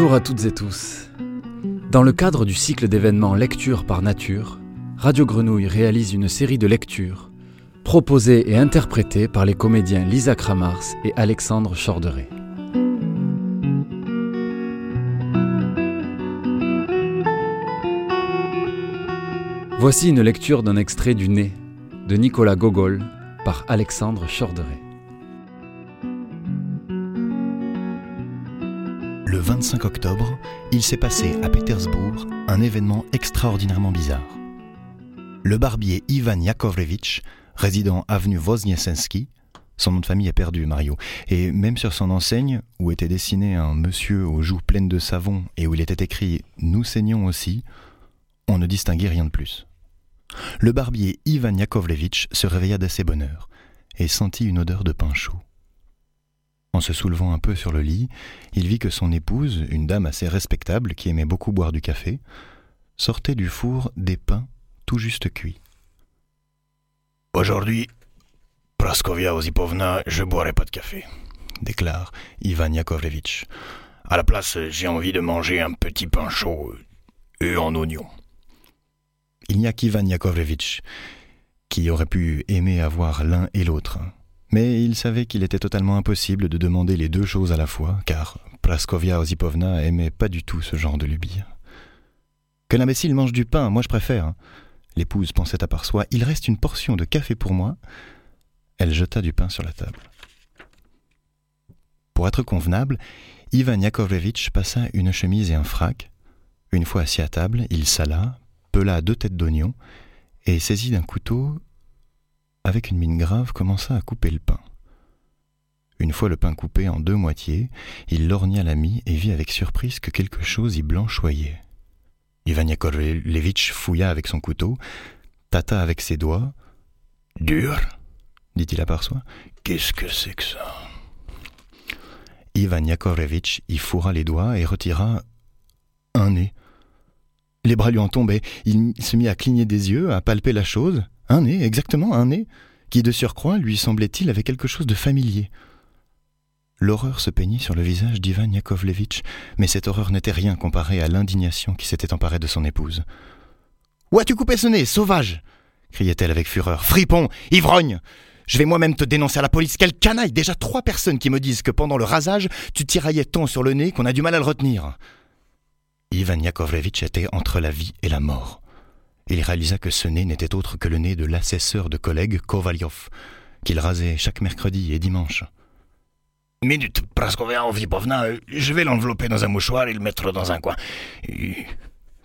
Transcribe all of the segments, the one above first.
Bonjour à toutes et tous. Dans le cadre du cycle d'événements Lecture par Nature, Radio Grenouille réalise une série de lectures proposées et interprétées par les comédiens Lisa Kramars et Alexandre Chorderet. Voici une lecture d'un extrait du Nez de Nicolas Gogol par Alexandre Chorderet. Le 25 octobre, il s'est passé à Pétersbourg un événement extraordinairement bizarre. Le barbier Ivan Yakovlevitch, résident avenue Wozniacki, son nom de famille est perdu, Mario, et même sur son enseigne, où était dessiné un monsieur aux joues pleines de savon et où il était écrit Nous saignons aussi, on ne distinguait rien de plus. Le barbier Ivan Yakovlevitch se réveilla d'assez bonne heure et sentit une odeur de pain chaud. En se soulevant un peu sur le lit, il vit que son épouse, une dame assez respectable qui aimait beaucoup boire du café, sortait du four des pains tout juste cuits. Aujourd'hui, Praskovia Ozipovna, je boirai pas de café, déclare Ivan Yakovlevitch. À la place, j'ai envie de manger un petit pain chaud et en oignon. Il n'y a qu'Ivan Yakovlevitch qui aurait pu aimer avoir l'un et l'autre. Mais il savait qu'il était totalement impossible de demander les deux choses à la fois, car Praskovia Ozipovna aimait pas du tout ce genre de lubie. Que l'imbécile mange du pain, moi je préfère. L'épouse pensait à part soi, il reste une portion de café pour moi. Elle jeta du pain sur la table. Pour être convenable, Ivan Yakovlevitch passa une chemise et un frac. Une fois assis à table, il sala, pela deux têtes d'oignon et saisit d'un couteau avec une mine grave, commença à couper le pain. Une fois le pain coupé en deux moitiés, il lorgna l'ami et vit avec surprise que quelque chose y blanchoyait. Ivan Yakovlevitch fouilla avec son couteau, tâta avec ses doigts. Dur dit-il à part soi. Qu'est-ce que c'est que ça? Ivan Yakovlevitch y fourra les doigts et retira un nez. Les bras lui en tombaient. Il se mit à cligner des yeux, à palper la chose. Un nez, exactement un nez, qui de surcroît lui semblait-il avait quelque chose de familier. L'horreur se peignit sur le visage d'Ivan Yakovlevitch, mais cette horreur n'était rien comparée à l'indignation qui s'était emparée de son épouse. Où as-tu coupé ce nez, sauvage criait-elle avec fureur. Fripon, ivrogne Je vais moi-même te dénoncer à la police. Quelle canaille Déjà trois personnes qui me disent que pendant le rasage, tu tiraillais tant sur le nez qu'on a du mal à le retenir. Ivan Yakovlevitch était entre la vie et la mort il réalisa que ce nez n'était autre que le nez de l'assesseur de collègue Kovalyov, qu'il rasait chaque mercredi et dimanche. Minute, Praskovia Ovipovna, je vais l'envelopper dans un mouchoir et le mettre dans un coin.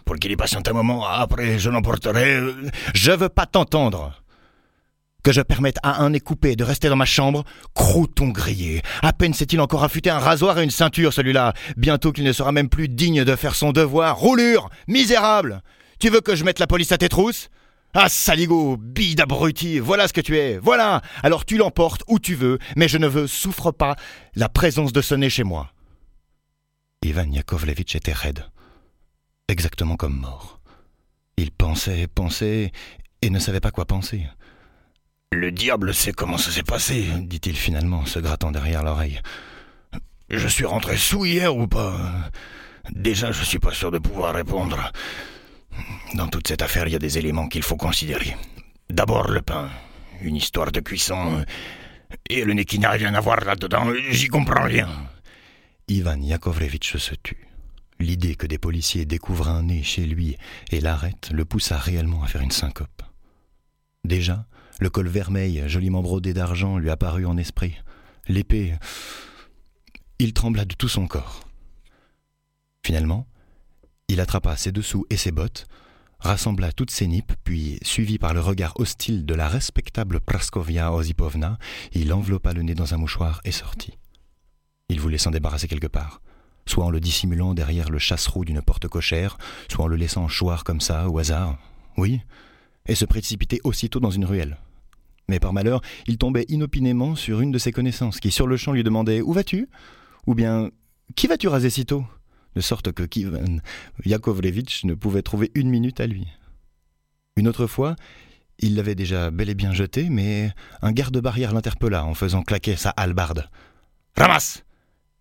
pour qu'il y patiente un moment, après je l'emporterai. Je veux pas t'entendre. Que je permette à un nez coupé de rester dans ma chambre, crouton grillé. À peine s'est-il encore affûté un rasoir et une ceinture, celui-là. Bientôt qu'il ne sera même plus digne de faire son devoir. Roulure Misérable tu veux que je mette la police à tes trousses ah, saligo, bide abruti, voilà ce que tu es, voilà Alors tu l'emportes où tu veux, mais je ne veux, souffre pas, la présence de ce nez chez moi. Ivan Yakovlevitch était raide, exactement comme mort. Il pensait, pensait, et ne savait pas quoi penser. Le diable sait comment ça s'est passé, dit-il finalement, se grattant derrière l'oreille. Je suis rentré sous hier ou pas? Déjà, je suis pas sûr de pouvoir répondre. Dans toute cette affaire, il y a des éléments qu'il faut considérer. D'abord le pain, une histoire de cuisson, et le nez qui n'a rien à voir là-dedans, j'y comprends rien. Ivan Yakovlevitch se tut. L'idée que des policiers découvrent un nez chez lui et l'arrêtent le poussa réellement à faire une syncope. Déjà, le col vermeil, joliment brodé d'argent, lui apparut en esprit. L'épée. Il trembla de tout son corps. Finalement, il attrapa ses dessous et ses bottes, rassembla toutes ses nippes, puis, suivi par le regard hostile de la respectable Praskovia Ozipovna, il enveloppa le nez dans un mouchoir et sortit. Il voulait s'en débarrasser quelque part, soit en le dissimulant derrière le chasse-roue d'une porte cochère, soit en le laissant choir comme ça, au hasard. Oui, et se précipiter aussitôt dans une ruelle. Mais par malheur, il tombait inopinément sur une de ses connaissances, qui sur le champ lui demandait Où vas-tu? Ou bien Qui vas-tu raser si tôt? De sorte que Yakovlevitch ne pouvait trouver une minute à lui. Une autre fois, il l'avait déjà bel et bien jeté, mais un garde-barrière l'interpella en faisant claquer sa hallebarde. Ramasse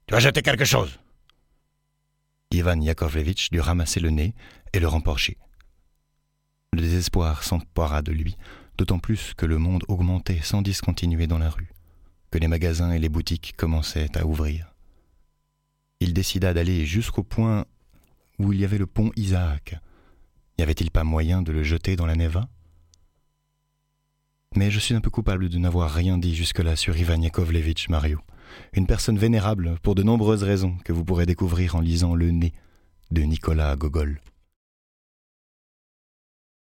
Tu as jeté quelque chose Ivan Yakovlevitch dut ramasser le nez et le remporcher. Le désespoir s'empara de lui, d'autant plus que le monde augmentait sans discontinuer dans la rue, que les magasins et les boutiques commençaient à ouvrir. Décida d'aller jusqu'au point où il y avait le pont Isaac. Y avait-il pas moyen de le jeter dans la Neva? Mais je suis un peu coupable de n'avoir rien dit jusque-là sur Ivan Yakovlevitch Mario, une personne vénérable pour de nombreuses raisons que vous pourrez découvrir en lisant Le Nez de Nicolas Gogol.